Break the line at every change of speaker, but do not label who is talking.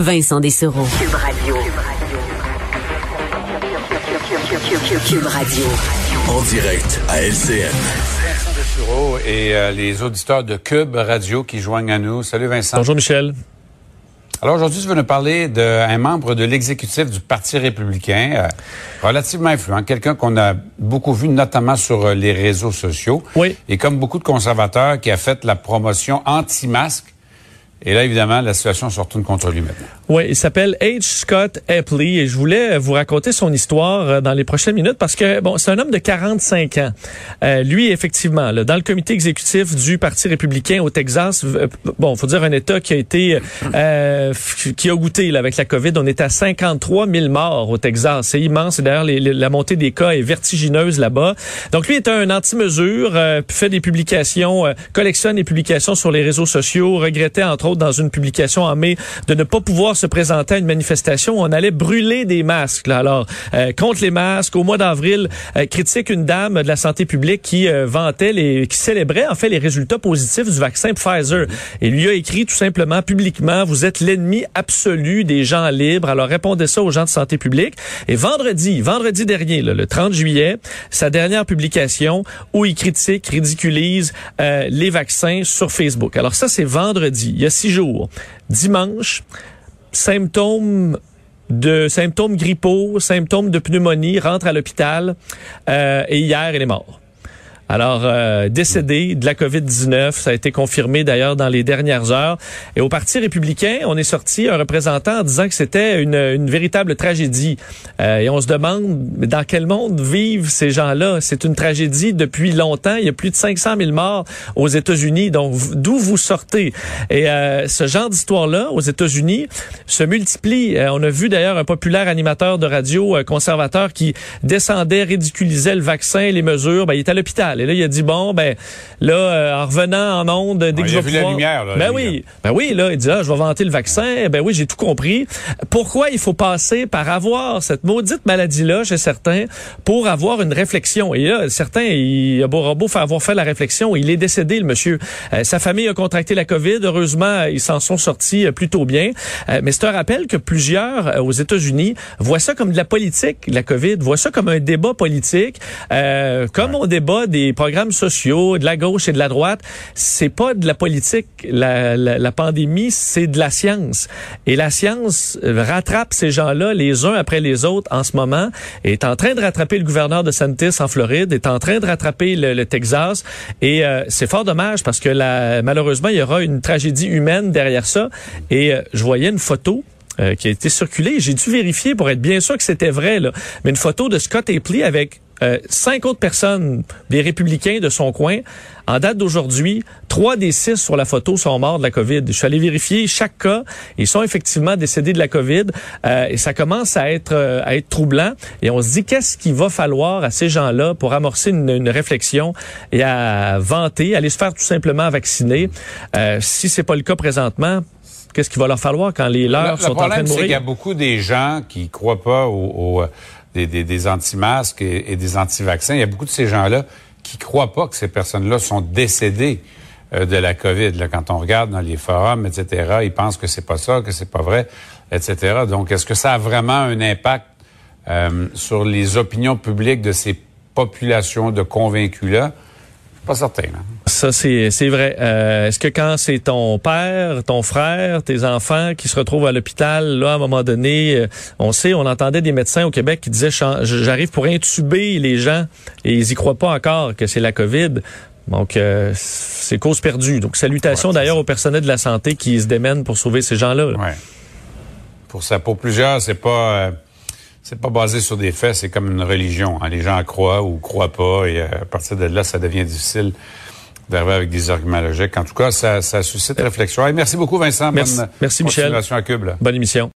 Vincent Dessereau. Cube Radio. Cube Radio.
En direct à LCN.
Vincent et euh, les auditeurs de Cube Radio qui joignent à nous. Salut Vincent.
Bonjour Michel.
Alors aujourd'hui, tu veux nous parler d'un membre de l'exécutif du Parti républicain, euh, relativement influent, quelqu'un qu'on a beaucoup vu notamment sur euh, les réseaux sociaux.
Oui.
Et comme beaucoup de conservateurs, qui a fait la promotion anti-masque. Et là, évidemment, la situation se retourne contre lui maintenant.
Oui, il s'appelle H. Scott Epley et je voulais vous raconter son histoire euh, dans les prochaines minutes parce que bon, c'est un homme de 45 ans. Euh, lui, effectivement, là, dans le comité exécutif du Parti républicain au Texas, euh, bon, faut dire un État qui a été euh, qui a goûté là, avec la COVID. On est à 53 000 morts au Texas. C'est immense. D'ailleurs, la montée des cas est vertigineuse là-bas. Donc lui est un anti-mesure, euh, fait des publications, euh, collectionne des publications sur les réseaux sociaux, regrettait entre autres dans une publication en mai de ne pas pouvoir se présenter à une manifestation où on allait brûler des masques. Là. Alors, euh, contre les masques, au mois d'avril, euh, critique une dame de la santé publique qui euh, vantait les, qui célébrait en fait les résultats positifs du vaccin Pfizer. Et lui a écrit tout simplement publiquement, vous êtes l'ennemi absolu des gens libres. Alors, répondez ça aux gens de santé publique. Et vendredi, vendredi dernier, là, le 30 juillet, sa dernière publication où il critique, ridiculise les vaccins sur Facebook. Alors ça, c'est vendredi, six jours. Dimanche, symptômes de symptômes grippaux, symptômes de pneumonie, rentre à l'hôpital euh, et hier, il est mort. Alors, euh, décédé de la COVID-19, ça a été confirmé d'ailleurs dans les dernières heures. Et au Parti républicain, on est sorti un représentant en disant que c'était une, une, véritable tragédie. Euh, et on se demande dans quel monde vivent ces gens-là? C'est une tragédie depuis longtemps. Il y a plus de 500 000 morts aux États-Unis. Donc, d'où vous sortez? Et euh, ce genre d'histoire-là, aux États-Unis, se multiplie. Euh, on a vu d'ailleurs un populaire animateur de radio euh, conservateur qui descendait, ridiculisait le vaccin, les mesures. Ben, il est à l'hôpital. Et là, il a dit bon, ben là, euh, en revenant en onde, dès
Ah,
que
il
je vais
vu la lumière, là,
ben oui, ben oui, là, il dit ah, je vais vanter le vaccin. Ben oui, j'ai tout compris. Pourquoi il faut passer par avoir cette maudite maladie-là chez certains pour avoir une réflexion? Et là, certains, il a beau, avoir fait la réflexion, il est décédé, le monsieur. Euh, sa famille a contracté la COVID. Heureusement, ils s'en sont sortis euh, plutôt bien. Euh, mais c'est un rappel que plusieurs euh, aux États-Unis voient ça comme de la politique, la COVID, voient ça comme un débat politique, euh, comme on débat des programmes sociaux de la gauche et de la droite. C'est pas de la politique, la, pandémie, c'est de la science. Et la science rattrape ces gens-là les uns après les autres en ce moment, et est en train de rattraper le gouverneur de Santis en Floride, est en train de rattraper le, le Texas. Et euh, c'est fort dommage parce que la, malheureusement, il y aura une tragédie humaine derrière ça. Et euh, je voyais une photo euh, qui a été circulée. J'ai dû vérifier pour être bien sûr que c'était vrai, là. mais une photo de Scott Apley avec euh, cinq autres personnes, des républicains de son coin. En date d'aujourd'hui, trois des six sur la photo sont morts de la COVID. Je suis allé vérifier chaque cas. Ils sont effectivement décédés de la COVID euh, et ça commence à être euh, à être troublant. Et on se dit qu'est-ce qu'il va falloir à ces gens-là pour amorcer une, une réflexion et à vanter, aller se faire tout simplement vacciner? Euh, si c'est pas le cas présentement, qu'est-ce qu'il va leur falloir quand les
Le,
leurs
le
sont en train
problème,
de
c'est qu'il y a
mourir?
beaucoup des gens qui croient pas aux, euh, des, des, des anti-masques et, et des anti-vaccins. Il y a beaucoup de ces gens-là qui croient pas que ces personnes-là sont décédées euh, de la COVID. Là, quand on regarde dans les forums, etc., ils pensent que c'est pas ça, que c'est pas vrai, etc. Donc, est-ce que ça a vraiment un impact euh, sur les opinions publiques de ces populations de convaincus-là? Pas certain. Hein?
Ça, c'est c'est vrai. Euh, Est-ce que quand c'est ton père, ton frère, tes enfants qui se retrouvent à l'hôpital, là, à un moment donné, euh, on sait, on entendait des médecins au Québec qui disaient, j'arrive pour intuber les gens et ils y croient pas encore que c'est la COVID. Donc, euh, c'est cause perdue. Donc, salutations
Ouais,
d'ailleurs
ça.
aux personnels de la santé qui se démènent pour sauver ces gens-là. là.
Ouais. Pour ça, pour plusieurs, c'est pas euh, c'est pas basé sur des faits, c'est comme une religion. hein. Les gens croient ou croient pas, et à partir de là, ça devient difficile d'arriver avec des arguments logiques. En tout cas, ça, ça suscite réflexion. Hey, merci beaucoup, Vincent.
Merci-
Bonne
merci, Michel.
à Cube.
Bonne émission.